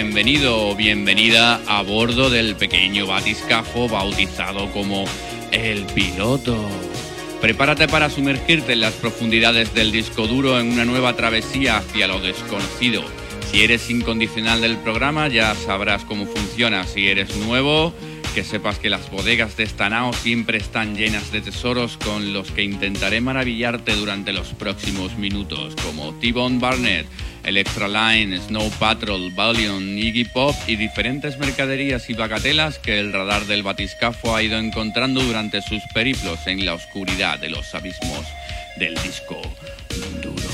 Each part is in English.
Bienvenido o bienvenida a bordo del pequeño batiscafo bautizado como el piloto. Prepárate para sumergirte en las profundidades del disco duro en una nueva travesía hacia lo desconocido. Si eres incondicional del programa ya sabrás cómo funciona. Si eres nuevo, que sepas que las bodegas de Stanao siempre están llenas de tesoros con los que intentaré maravillarte durante los próximos minutos, como T-Bone Barnett, Electra Line, Snow Patrol, Valion, Iggy Pop y diferentes mercaderías y bagatelas que el radar del batiscafo ha ido encontrando durante sus periplos en la oscuridad de los abismos del disco duro.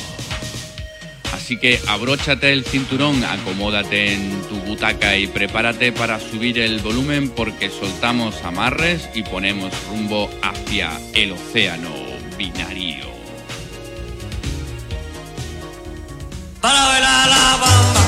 Así que abróchate el cinturón, acomódate en tu butaca y prepárate para subir el volumen porque soltamos amarres y ponemos rumbo hacia el océano binario. Para bailar la bamba,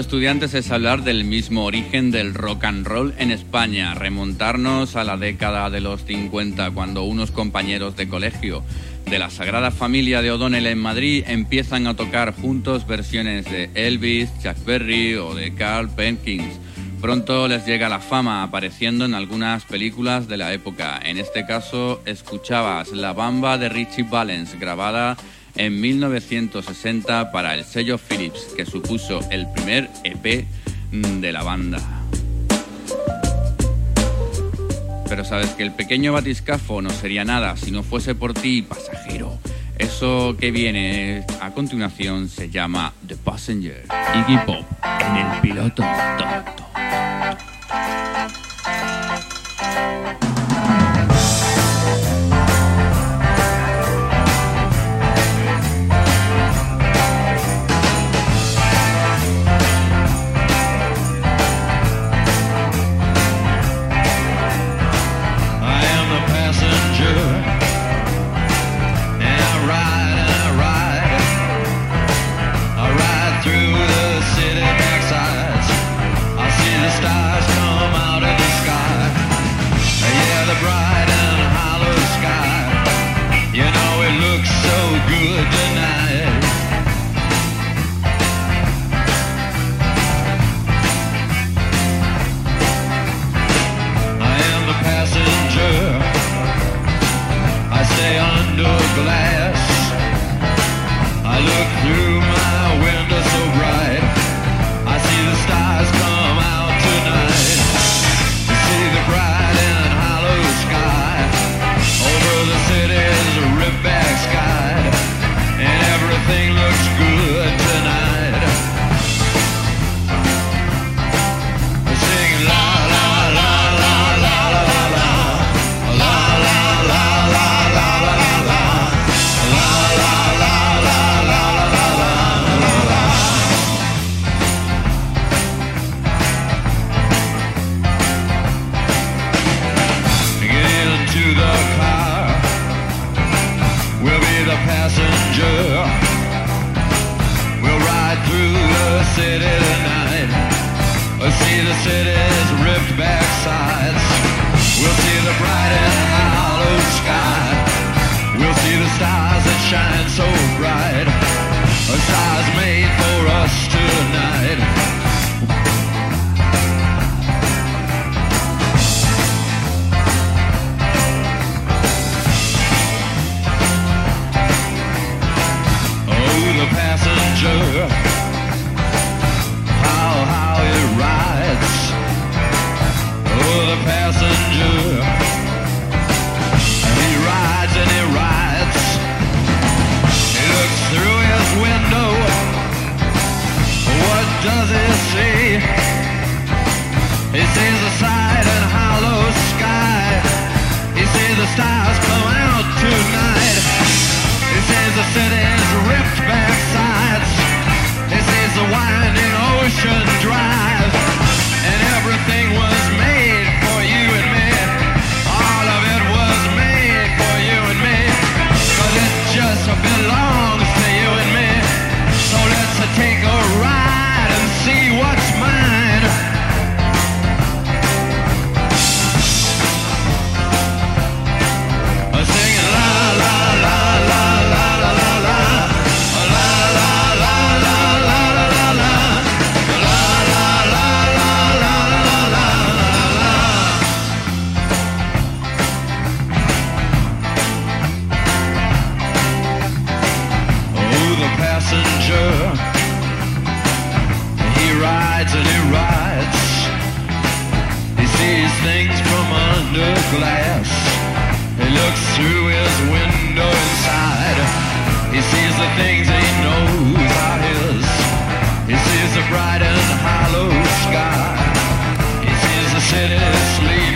estudiantes es hablar del mismo origen del rock and roll en España, remontarnos a la década de los 50, cuando unos compañeros de colegio de la Sagrada Familia de O'Donnell en Madrid empiezan a tocar juntos versiones de Elvis, Chuck Berry o de Carl Perkins. Pronto les llega la fama apareciendo en algunas películas de la época. En este caso, escuchabas La Bamba de Richie Valens, grabada en 1960 para el sello Philips, que supuso el primer EP de la banda. Pero sabes que el pequeño batiscafo no sería nada si no fuese por ti, pasajero. Eso que viene a continuación se llama The Passenger. Iggy Pop en el piloto tonto. does it see? He sees the side and hollow sky. He sees the stars come out tonight. He sees the city's ripped back sides. He sees the winding ocean drive. And everything was glass. He looks through his window inside. He sees the things he knows are his. He sees the bright and hollow sky. He sees the city sleep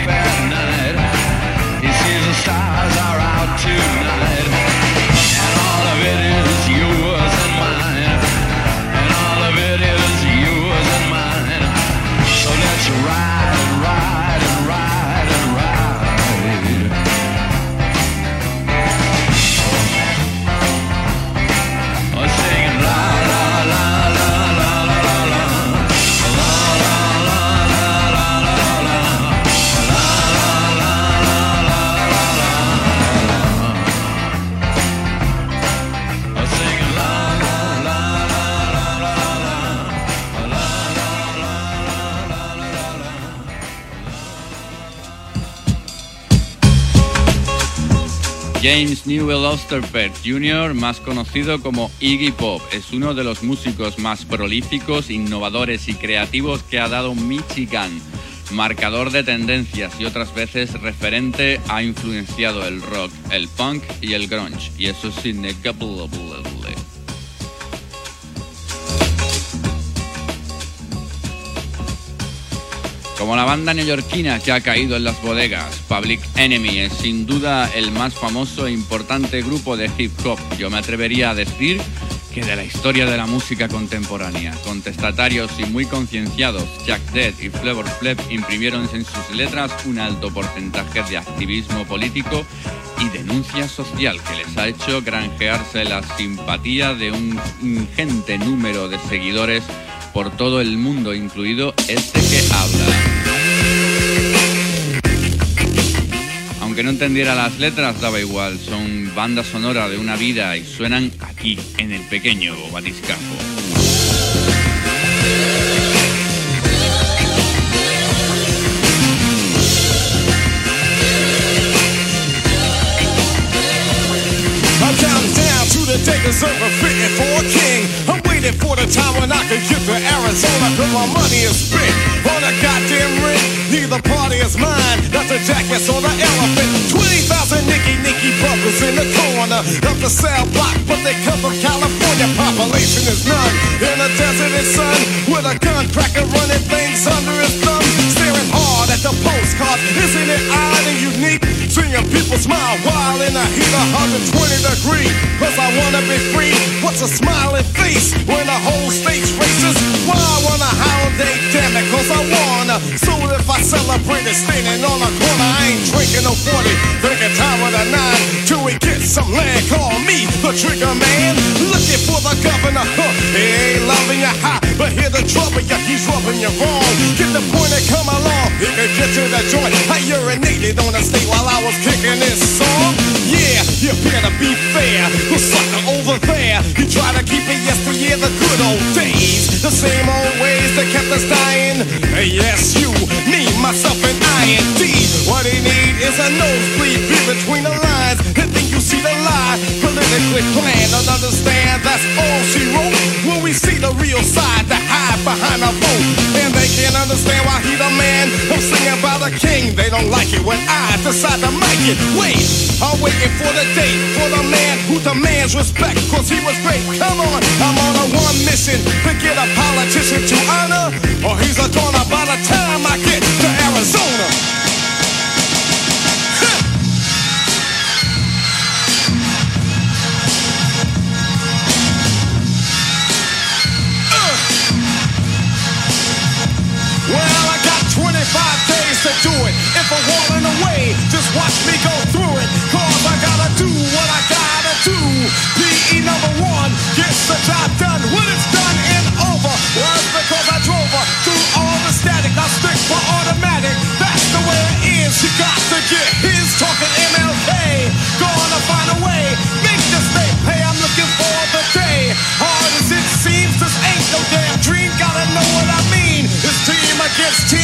James Newell Osterberg Jr., más conocido como Iggy Pop, es uno de los músicos más prolíficos, innovadores y creativos que ha dado Michigan. Marcador de tendencias y otras veces referente ha influenciado el rock, el punk y el grunge, y eso es innegable. Como la banda neoyorquina que ha caído en las bodegas, Public Enemy es sin duda el más famoso e importante grupo de hip hop. Yo me atrevería a decir que de la historia de la música contemporánea. Contestatarios y muy concienciados, Jack Dead y Flavor Flav imprimieron en sus letras un alto porcentaje de activismo político y denuncia social que les ha hecho granjearse la simpatía de un ingente número de seguidores por todo el mundo, incluido este que habla. Aunque no entendiera las letras, daba igual, son banda sonora de una vida y suenan aquí, en el pequeño batiscafo. For the time when I can get to Arizona, cause my money is spent on a goddamn ring. Neither party is mine, not the jackets or the elephant. 20,000 Nicky Nicky bumpers in the corner of the cell block, but they come from California. Population is none in a desert and sun with a gun cracker running things under his thumb. Staring hard at the postcard, isn't it odd and unique? Seeing people smile while in the heat of 120 degree. Cause I wanna be free. What's a smiling face when the whole state's racist? Why I wanna holiday, damn it, cause I wanna. So if I celebrate it standing on a corner, I ain't drinking no 40. Drinking time with a nine till we get some land. Call me the trigger man. Looking for the governor. Huh. He ain't loving you hot, but hear the trouble, yeah, he's rubbing you wrong. Get the point and come along. He can get to the joint. I urinated on the state while I was kicking this song. Yeah, you better be fair. The sucker over there, he tried to keep it yesteryear, the good old days. The same old ways that kept us dying. Hey, yes, you, me, myself, and I and D. What he need is a nosebleed be between the lines. And then you see the lie. Politically planned and understand that's all she wrote. When we see the real side, the hide behind a vote. And they can't understand why he the king. They don't like it when I decide to make it. Wait, I'm waiting for the date for the man who demands respect. Cause he was great. Come on, I'm on a one mission get a politician to honor. Or he's a goner by the time I get to Arizona. Watch me go through it. Cause I gotta do what I gotta do. PE number one gets the job done when it's done and over. Was because I drove her through all the static. I stick for automatic. That's the way it is. She got to get his talking MLK. Gonna find a way. Make this thing. Hey, I'm looking for the day. Hard as it seems, this ain't no damn dream. Gotta know what I mean. It's team against team.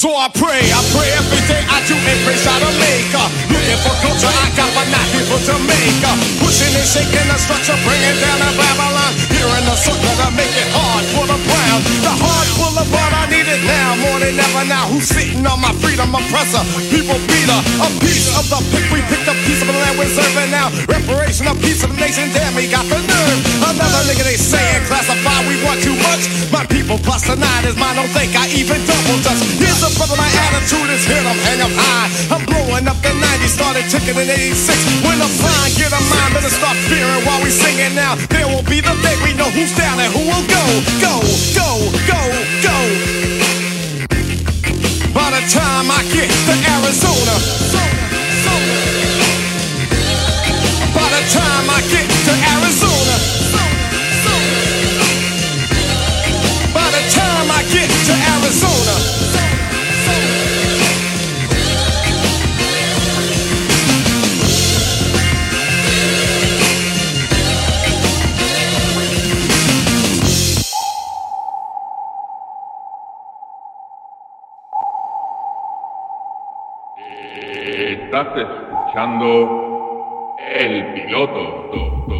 So I pray, I pray every day I do a praise out of maker. Looking for culture, I got but not to make. uh, Pushing and shaking the structure, bringing down the Babylon. Here in the sucker to make it hard for the brown. The hard boulevard, I need it now more they never now. Who's sitting on my freedom oppressor? People beater. A piece of the pick, we picked a piece of the land we're serving now. Reparation, a piece of the nation, damn, we got the nerve. Another nigga they saying classify, we want too much. My people plus the nine is mine, don't think I even double dutch. Here's a brother, my attitude is hit 'em, hang 'em high. I'm blowing up the 90s, started ticking in 86. When I'm flying, get a mind, better start fearing while we singing now. There will be the day we know who's down and who will go, go, go, go, go. By the time I get to Arizona, by the time I get to Arizona, by the time I get to Arizona. Estás escuchando El Piloto.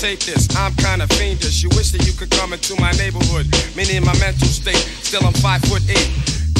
This. I'm kinda fiendish. You wish that you could come into my neighborhood. Meaning my mental state. Still I'm five foot eight.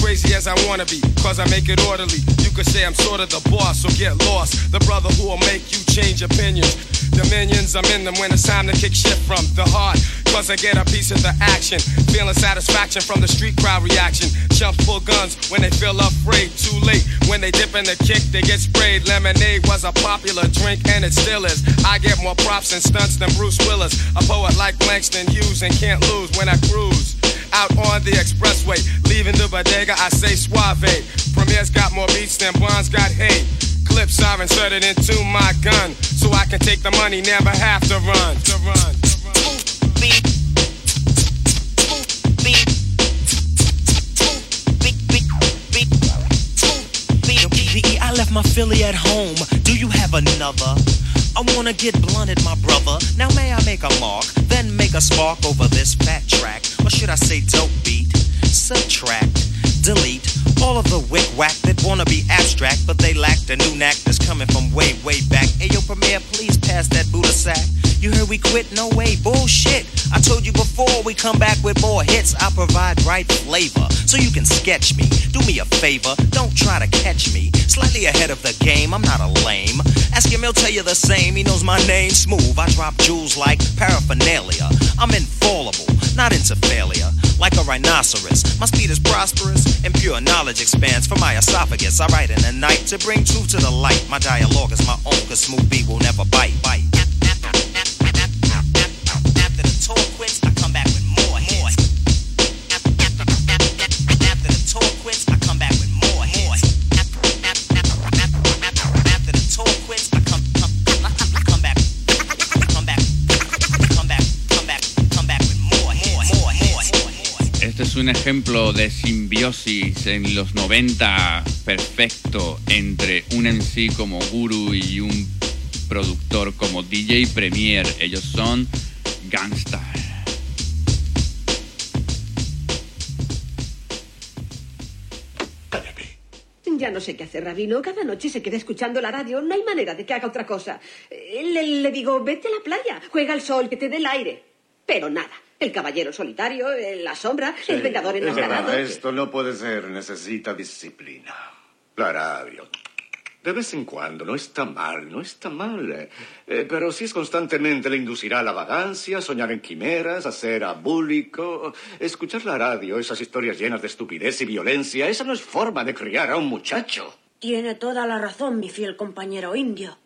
Crazy as I wanna be, cause I make it orderly. You could say I'm sort of the boss, so get lost. The brother who will make you change opinions. Dominions, I'm in them when it's time to kick shit from the heart. Cause I get a piece of the action. Feeling satisfaction from the street crowd reaction. Chumps pull guns when they feel afraid. Too late when they dip in the kick, they get sprayed. Lemonade was a popular drink and it still is. I get more props and stunts than Bruce Willis. A poet like Langston Hughes and can't lose when I cruise. Out on the expressway, leaving the bodega, I say suave. Premier's got more beats than Bonds got hate. Clips are inserted into my gun, so I can take the money, never have to run. To run. My Philly at home. Do you have another? I wanna get blunted, my brother. Now may I make a mark, then make a spark over this fat track, or should I say dope beat? Subtract, delete all of the wick whack that wanna be abstract, but they lack the new knack that's coming from way, way back. Hey yo, Premier, please pass that Buddha sack. You heard we quit? No way, bullshit. I told you before we come back with more hits. I provide right flavor, so you can sketch me. Do me a favor, don't try to catch me. Slightly ahead of the game, I'm not a lame. Ask him, he'll tell you the same. He knows my name, smooth. I drop jewels like paraphernalia. I'm infallible, not into failure. Like a rhinoceros, my speed is prosperous, and pure knowledge expands from my esophagus. I write in the night to bring truth to the light. My dialogue is my own, cause smooth beat will never bite. bite. Un ejemplo de simbiosis en los 90 perfecto entre un MC como Guru y un productor como DJ Premier. Ellos son Gangstar. Ya no sé qué hacer, Rabino. Cada noche se queda escuchando la radio. No hay manera de que haga otra cosa. Eh, Le, le digo, vete a la playa, juega al sol, que te dé el aire. Pero nada. El caballero solitario, la sombra, el vengador Es enmascarado. verdad, esto no puede ser. Necesita disciplina. La radio. De vez en cuando, no está mal, no está mal. eh. Eh, pero si es constantemente le inducirá a la vagancia, soñar en quimeras, hacer abúlico. Escuchar la radio, esas historias llenas de estupidez y violencia, esa no es forma de criar a un muchacho. Tiene toda la razón, mi fiel compañero indio.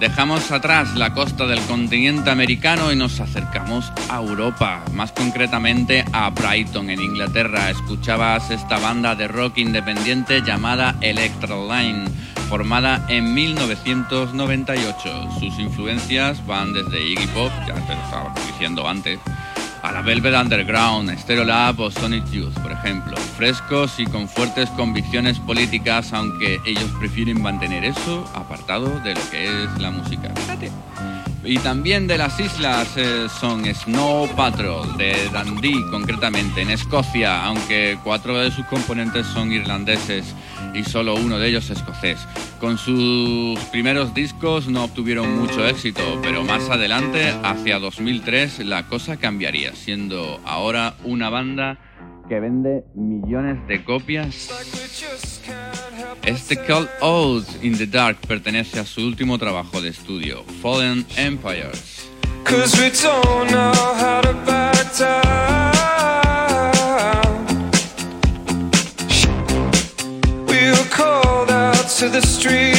Dejamos atrás la costa del continente americano y nos acercamos a Europa, más concretamente a Brighton, en Inglaterra. Escuchabas esta banda de rock independiente llamada Electroline, formada en 1998. Sus influencias van desde Iggy Pop, ya te lo estaba diciendo antes, a la Velvet Underground, Stereolab o Sonic Youth, por ejemplo. Frescos y con fuertes convicciones políticas, aunque ellos prefieren mantener eso apartado de lo que es la música. Y también de las islas eh, son Snow Patrol, de Dundee concretamente, en Escocia, aunque cuatro de sus componentes son irlandeses y solo uno de ellos escocés. Con sus primeros discos no obtuvieron mucho éxito, pero más adelante, hacia 2003, la cosa cambiaría, siendo ahora una banda que vende millones de copias. Este Call Out in the Dark pertenece a su último trabajo de estudio, Fallen Empires. Out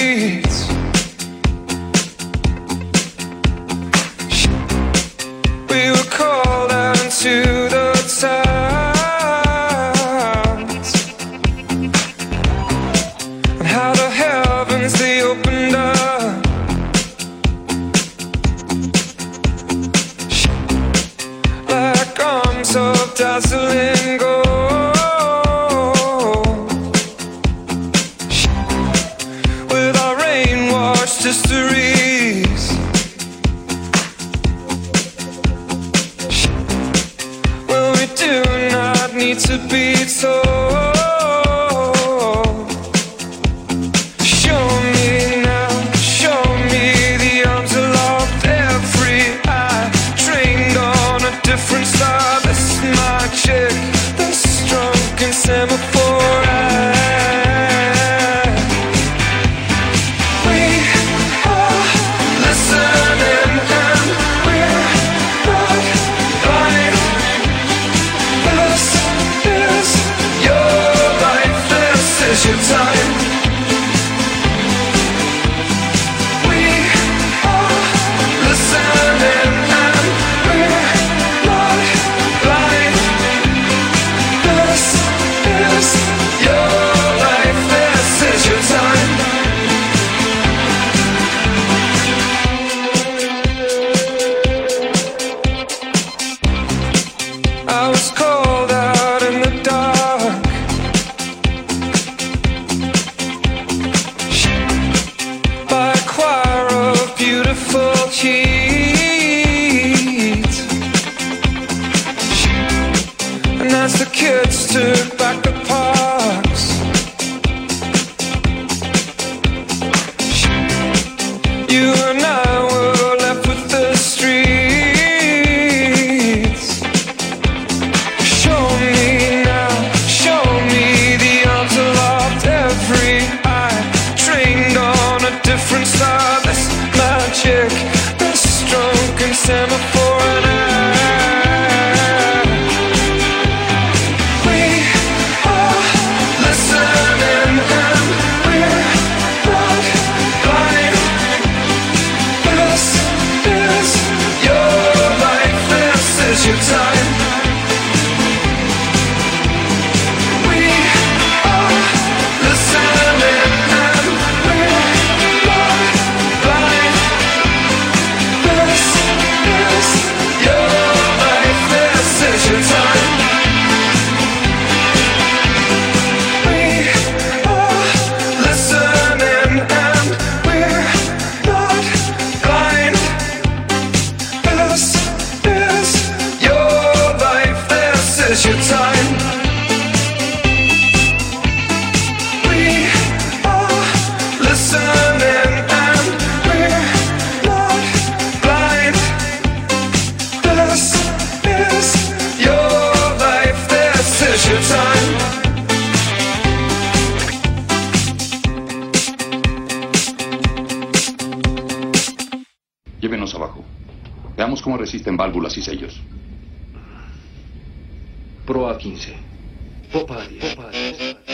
Llévenos abajo. Veamos cómo resisten válvulas y sellos. Proa 15. Popa 10. Popa 10.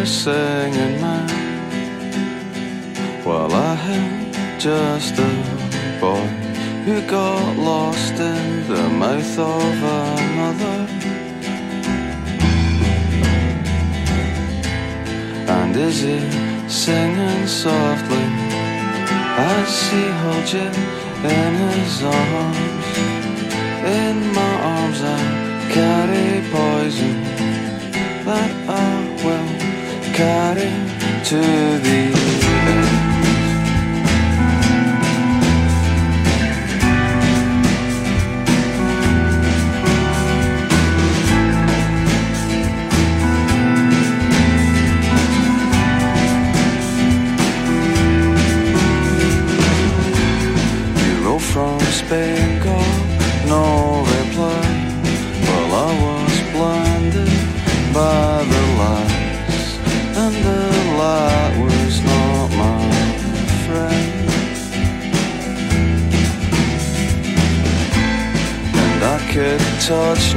a singing man While I am just a boy Who got lost in the mouth of another And is he singing softly? As he holds you in his arms. In my arms I carry poison that I will starting to the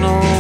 no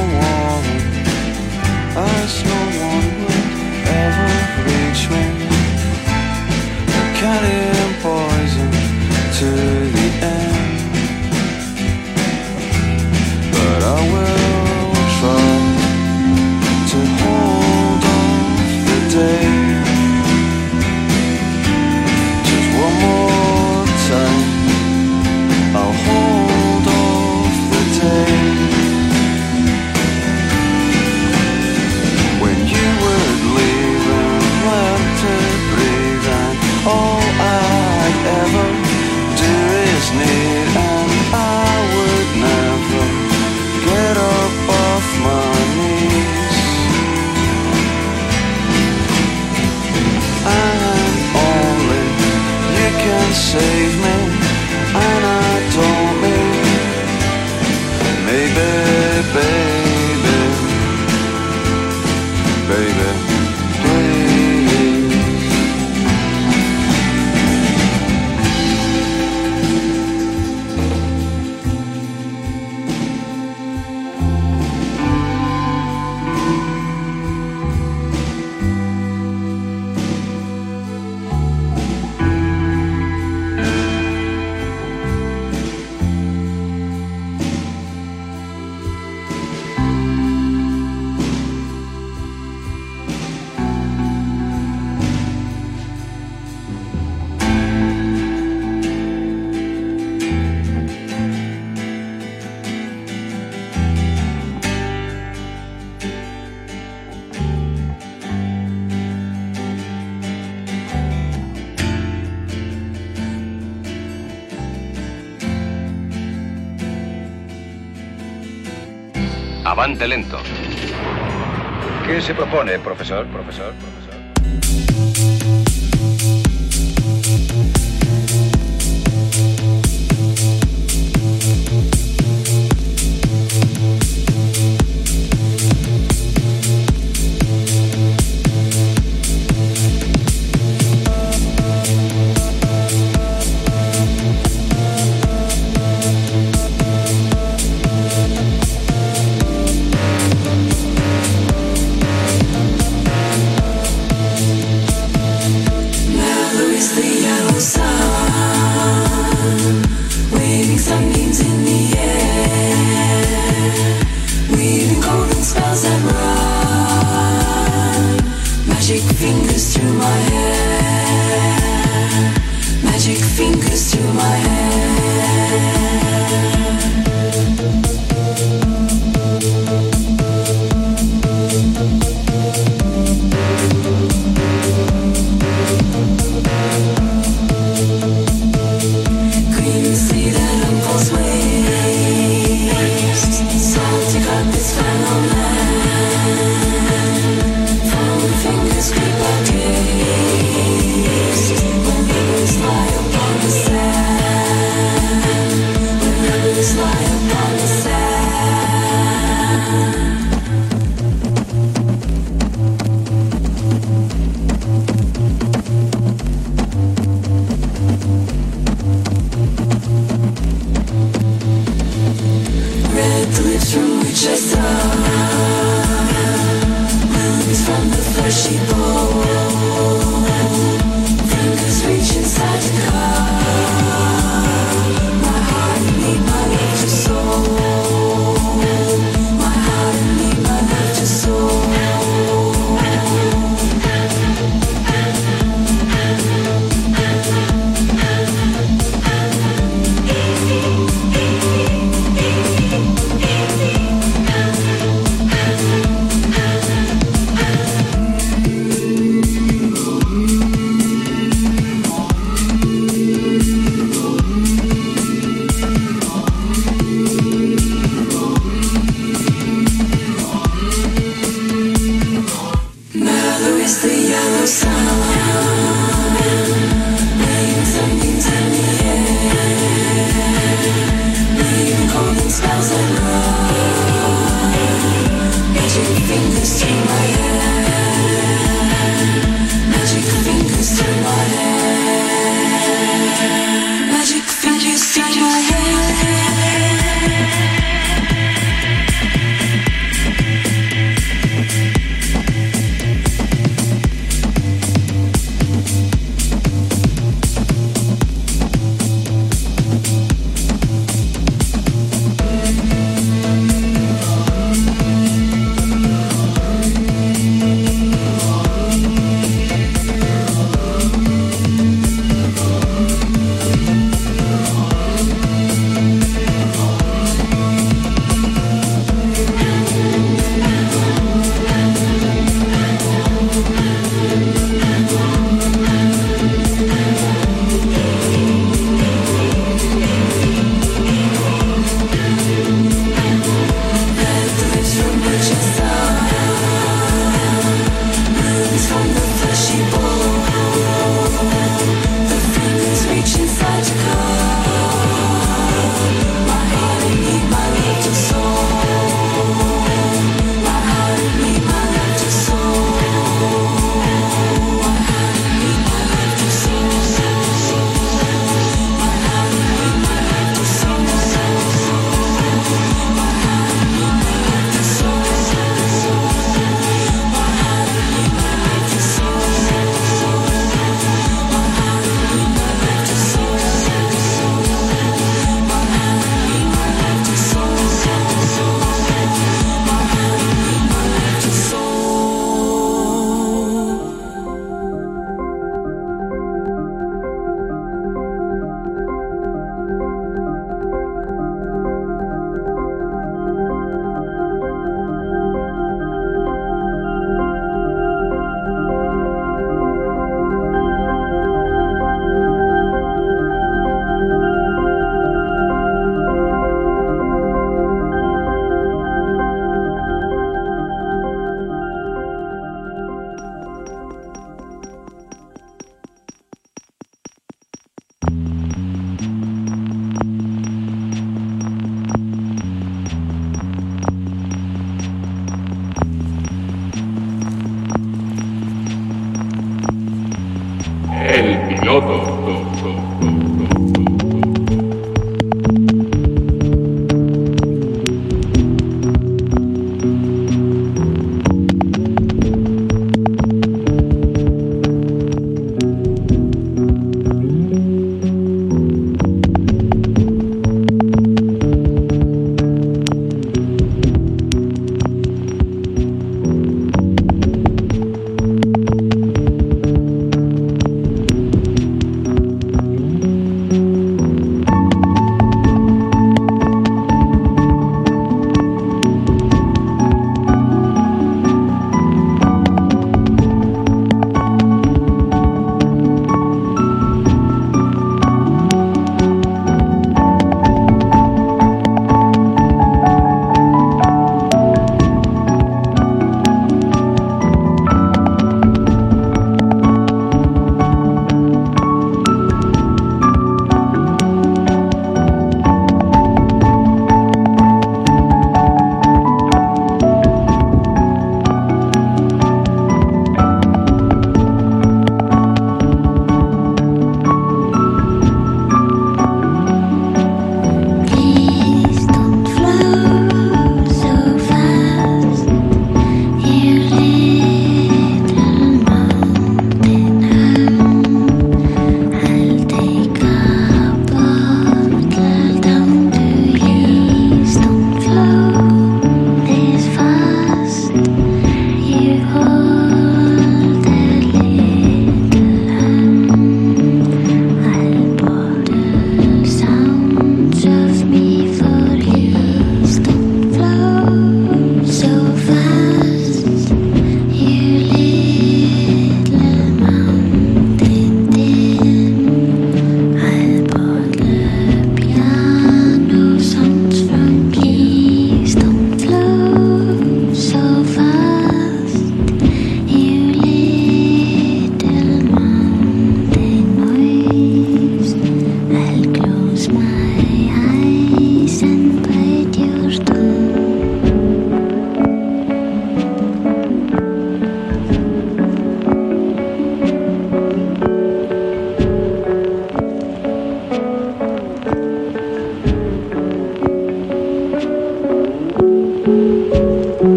Avante lento. ¿Qué se propone, profesor, profesor?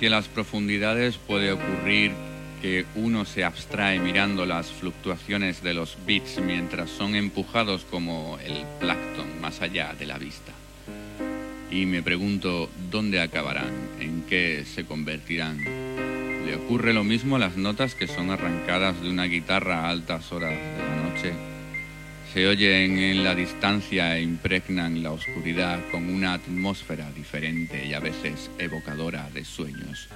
Hacia las profundidades puede ocurrir que uno se abstrae mirando las fluctuaciones de los bits mientras son empujados como el plancton más allá de la vista. Y me pregunto dónde acabarán, en qué se convertirán. ¿Le ocurre lo mismo a las notas que son arrancadas de una guitarra a altas horas de la noche? Se oyen en la distancia e impregnan la oscuridad con una atmósfera diferente y a veces evocadora de sueños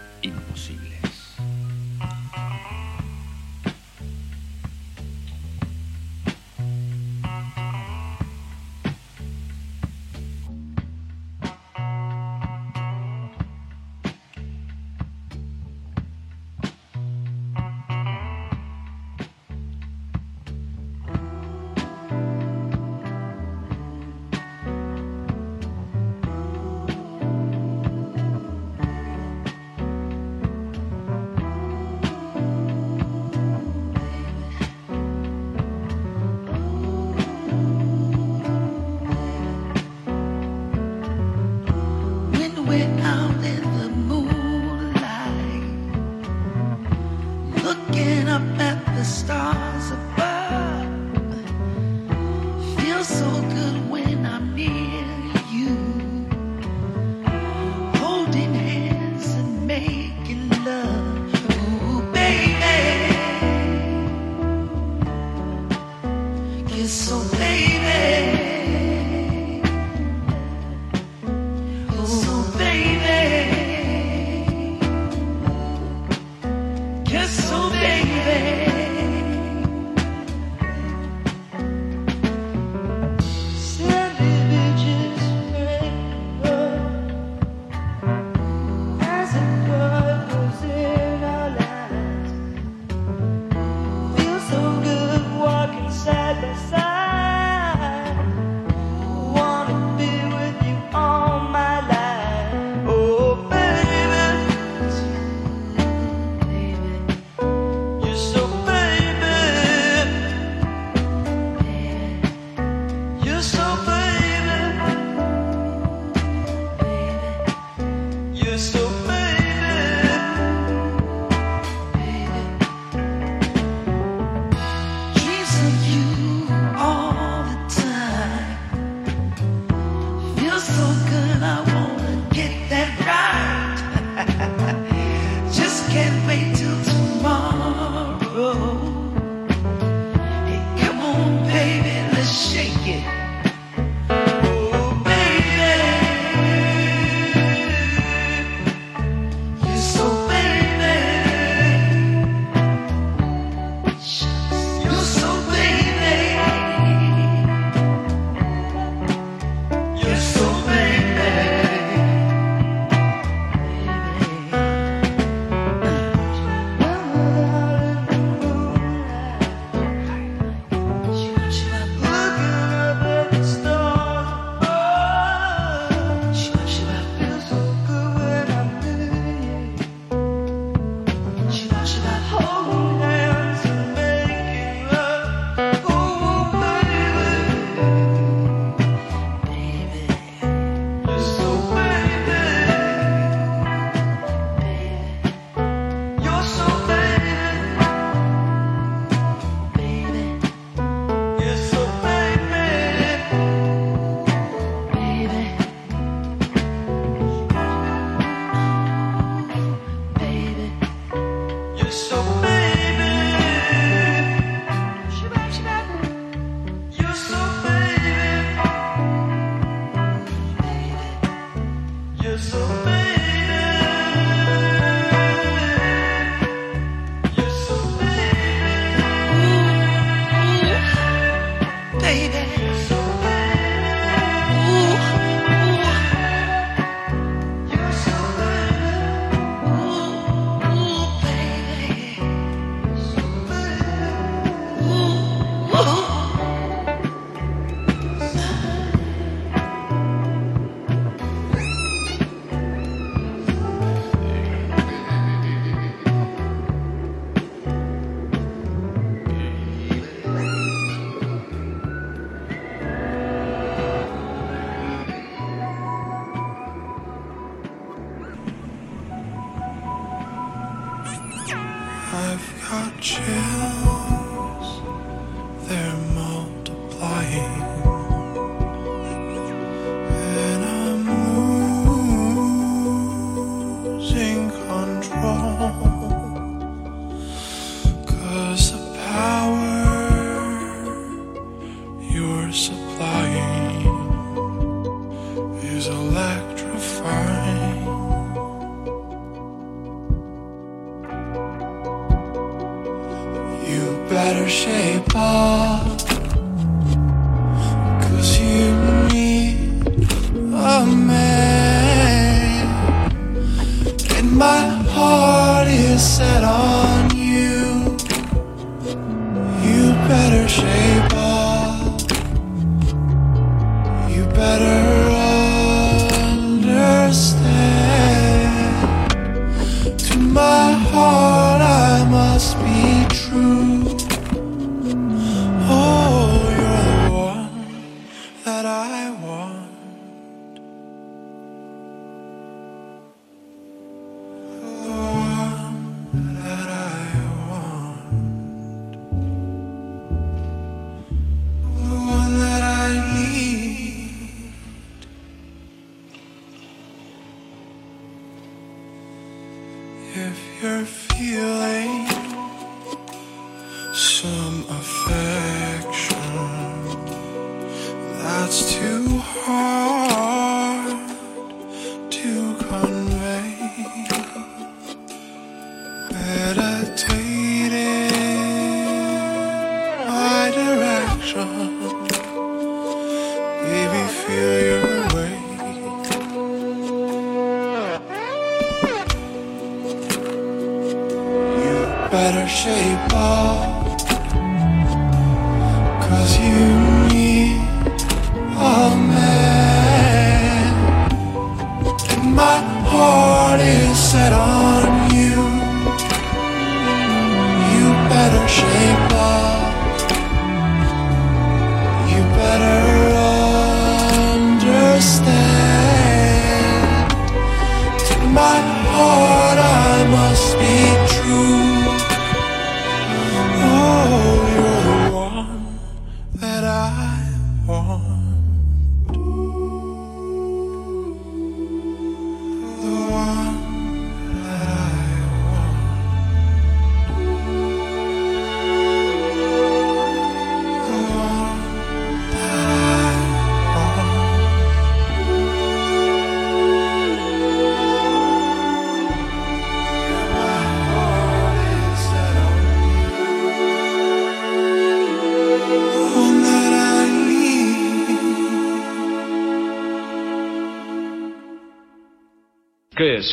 so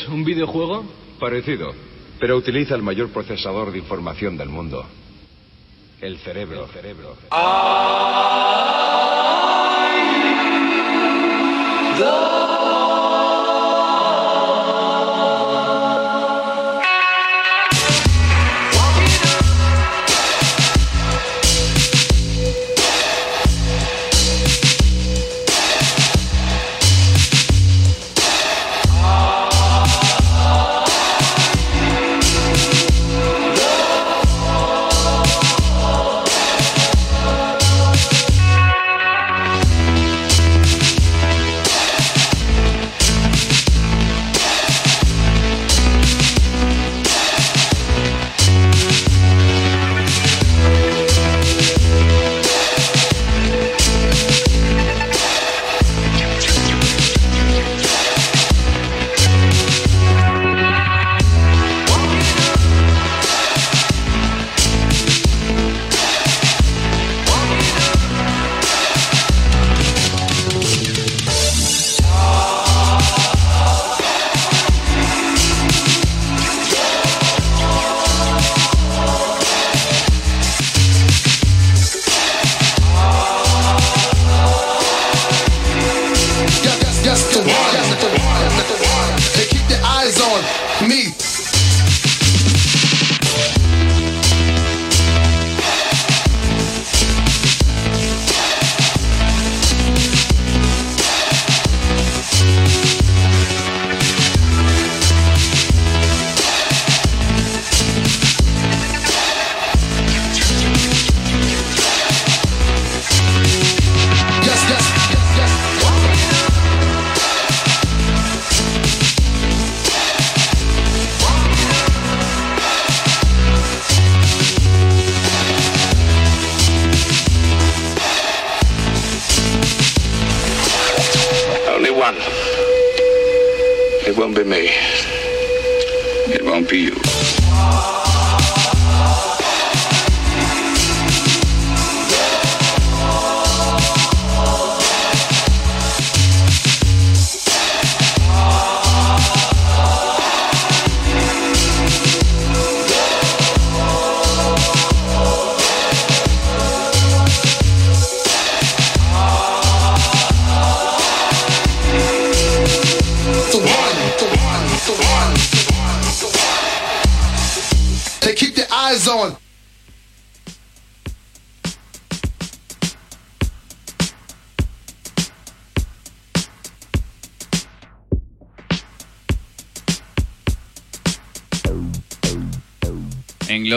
¿Un videojuego? Parecido, pero utiliza el mayor procesador de información del mundo. El cerebro. Cerebro. ¡Ah!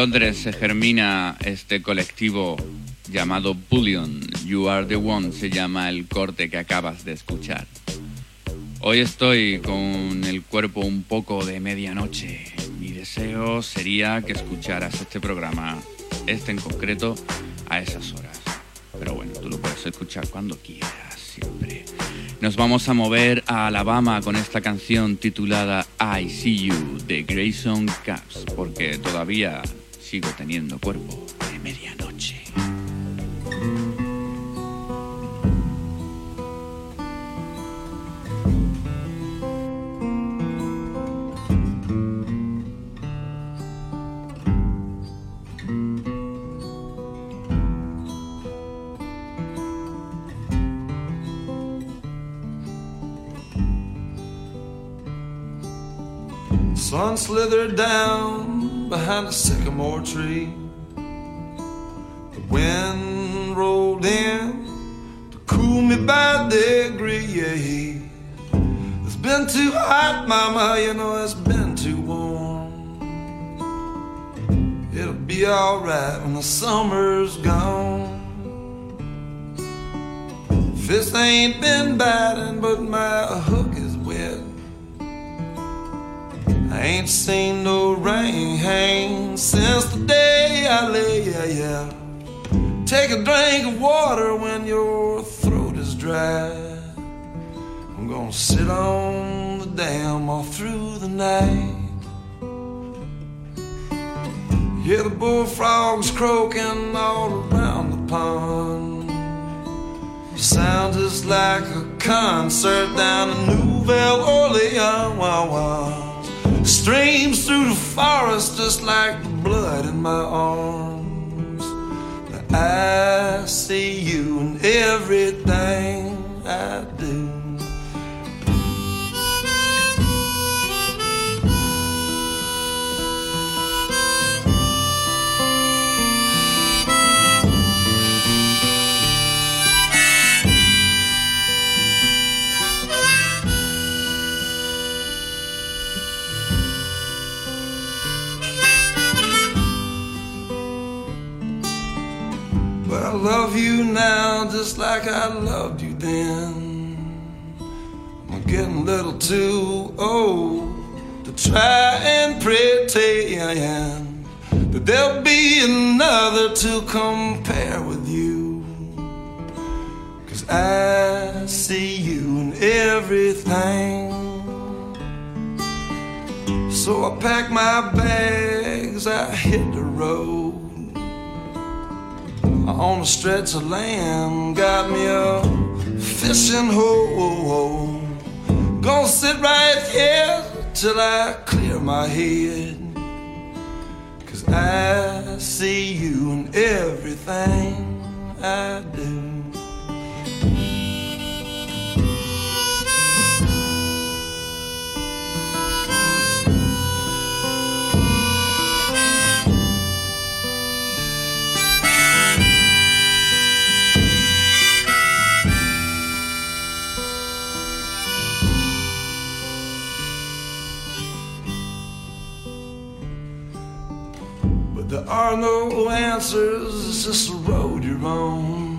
Londres se germina este colectivo llamado Bullion. You are the one se llama el corte que acabas de escuchar. Hoy estoy con el cuerpo un poco de medianoche. Mi deseo sería que escucharas este programa, este en concreto, a esas horas. Pero bueno, tú lo puedes escuchar cuando quieras, siempre. Nos vamos a mover a Alabama con esta canción titulada I See You de Grayson Caps, porque todavía sigo teniendo cuerpo de medianoche. Sun slithered down behind a sycamore tree. The wind rolled in to cool me by degree. It's been too hot, mama, you know it's been too warm. It'll be alright when the summer's gone. Fist ain't been biting, but my hook I ain't seen no rain hang since the day I lay, yeah, yeah. Take a drink of water when your throat is dry. I'm gonna sit on the dam all through the night. Hear the bullfrogs croaking all around the pond. Sound just like a concert down in Nouvelle Orleans. Wow, wow. Streams through the forest just like the blood in my arms. I see you in everything I do. Love you now just like I loved you then. I'm getting a little too old to try and pretend that there'll be another to compare with you. Cause I see you in everything. So I pack my bags, I hit the road. On a stretch of land, got me a fishing hole. Gonna sit right here till I clear my head. Cause I see you in everything I do. There are no answers, it's just a road you're on.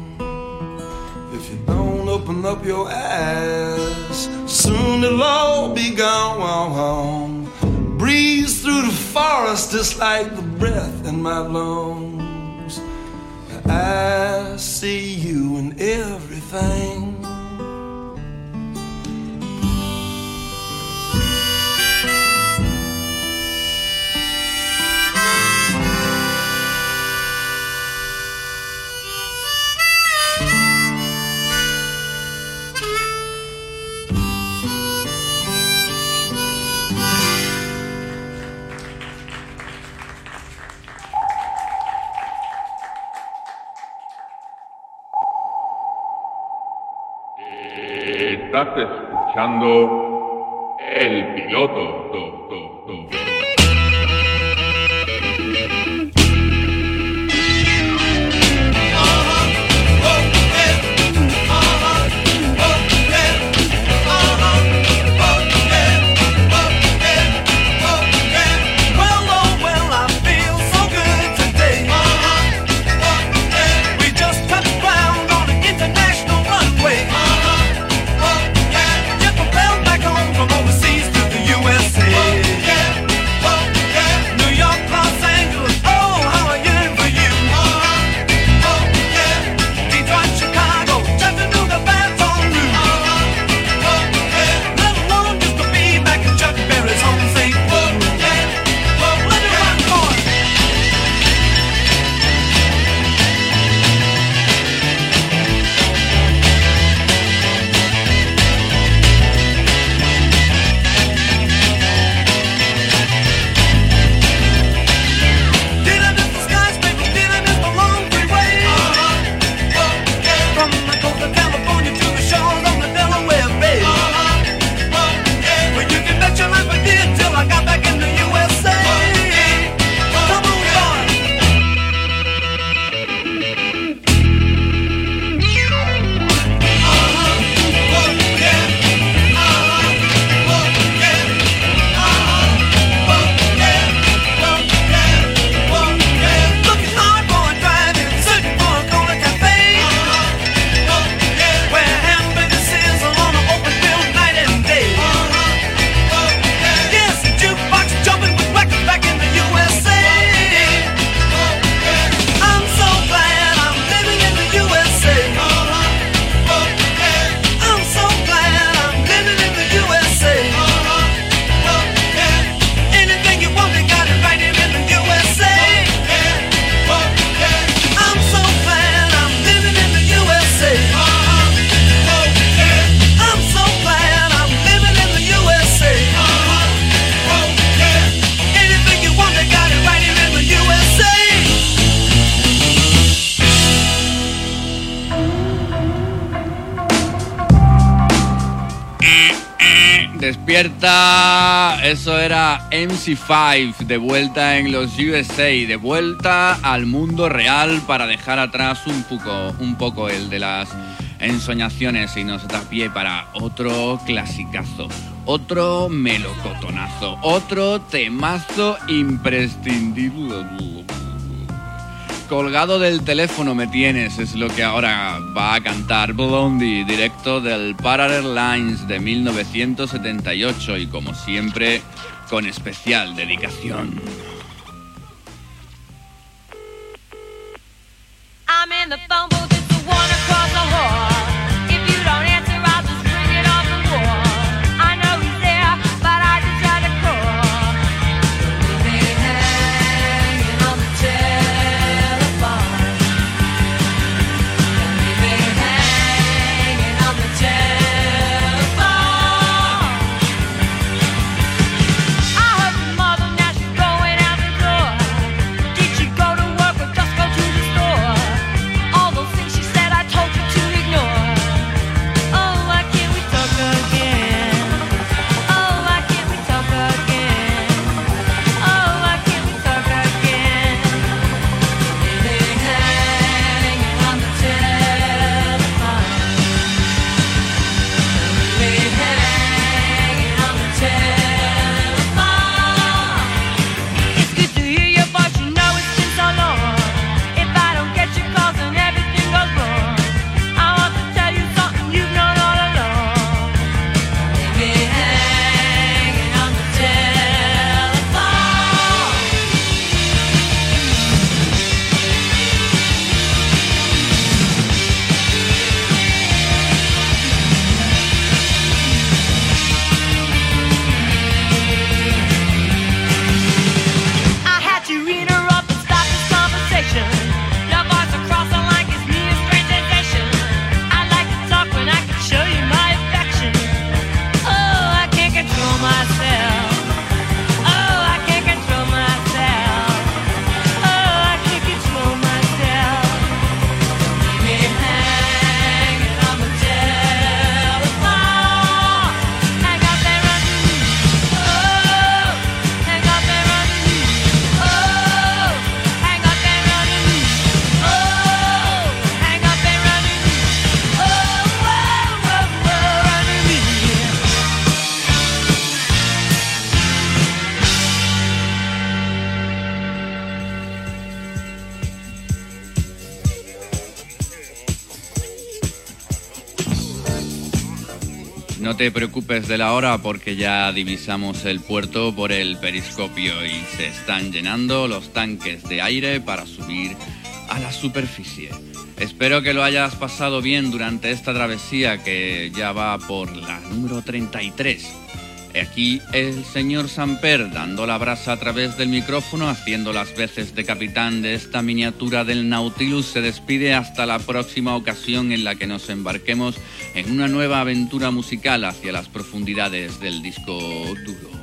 If you don't open up your eyes, soon it'll all be gone. Breeze through the forest just like the breath in my lungs. I see you in everything. Estás escuchando MC5 de vuelta en los USA, de vuelta al mundo real para dejar atrás un poco, un poco el de las ensoñaciones y nos da pie para otro clasicazo, otro melocotonazo, otro temazo imprescindible. Colgado del teléfono me tienes, es lo que ahora va a cantar Blondie, directo del Parallel Lines de 1978 y como siempre con especial dedicación. I'm in the phone booth, it's the water. No te preocupes de la hora porque ya divisamos el puerto por el periscopio y se están llenando los tanques de aire para subir a la superficie. Espero que lo hayas pasado bien durante esta travesía que ya va por la número 33. Aquí el señor Samper dando la brasa a través del micrófono, haciendo las veces de capitán de esta miniatura del Nautilus, se despide hasta la próxima ocasión en la que nos embarquemos en una nueva aventura musical hacia las profundidades del disco duro.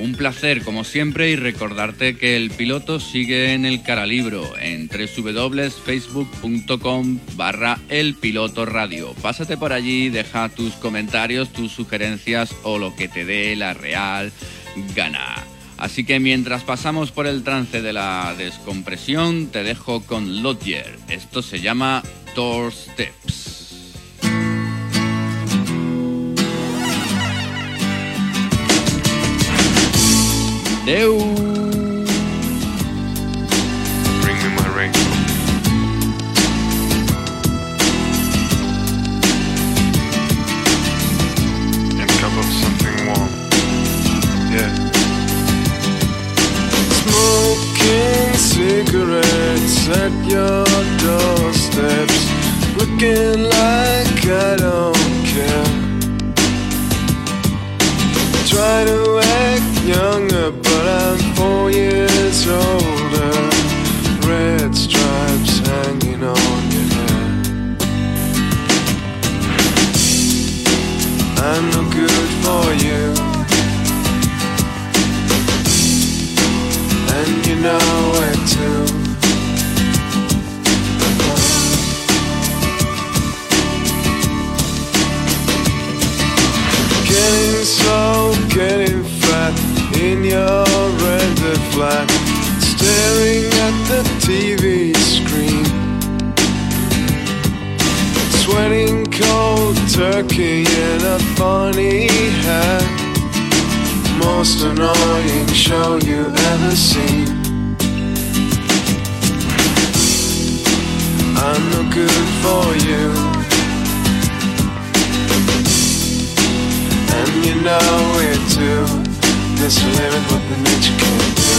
Un placer como siempre y recordarte que el piloto sigue en el Caralibro en www.facebook.com barra el piloto radio. Pásate por allí, deja tus comentarios, tus sugerencias o lo que te dé la real gana. Así que mientras pasamos por el trance de la descompresión, te dejo con Lodger. Esto se llama Doorsteps. Deu. Bring me my raincoat. And cup of something warm. Yeah. Smoking cigarettes at your doorsteps, looking like I don't care. Try to act younger, but I'm four years older. Red stripes hanging on your hair. I'm no good for you. and you know it too. Getting slow, getting fat in your rented flat, staring at the TV screen, sweating cold turkey in a funny hat most annoying show you ever seen. I'm no good for you, you know it too. A limit what the nature can do.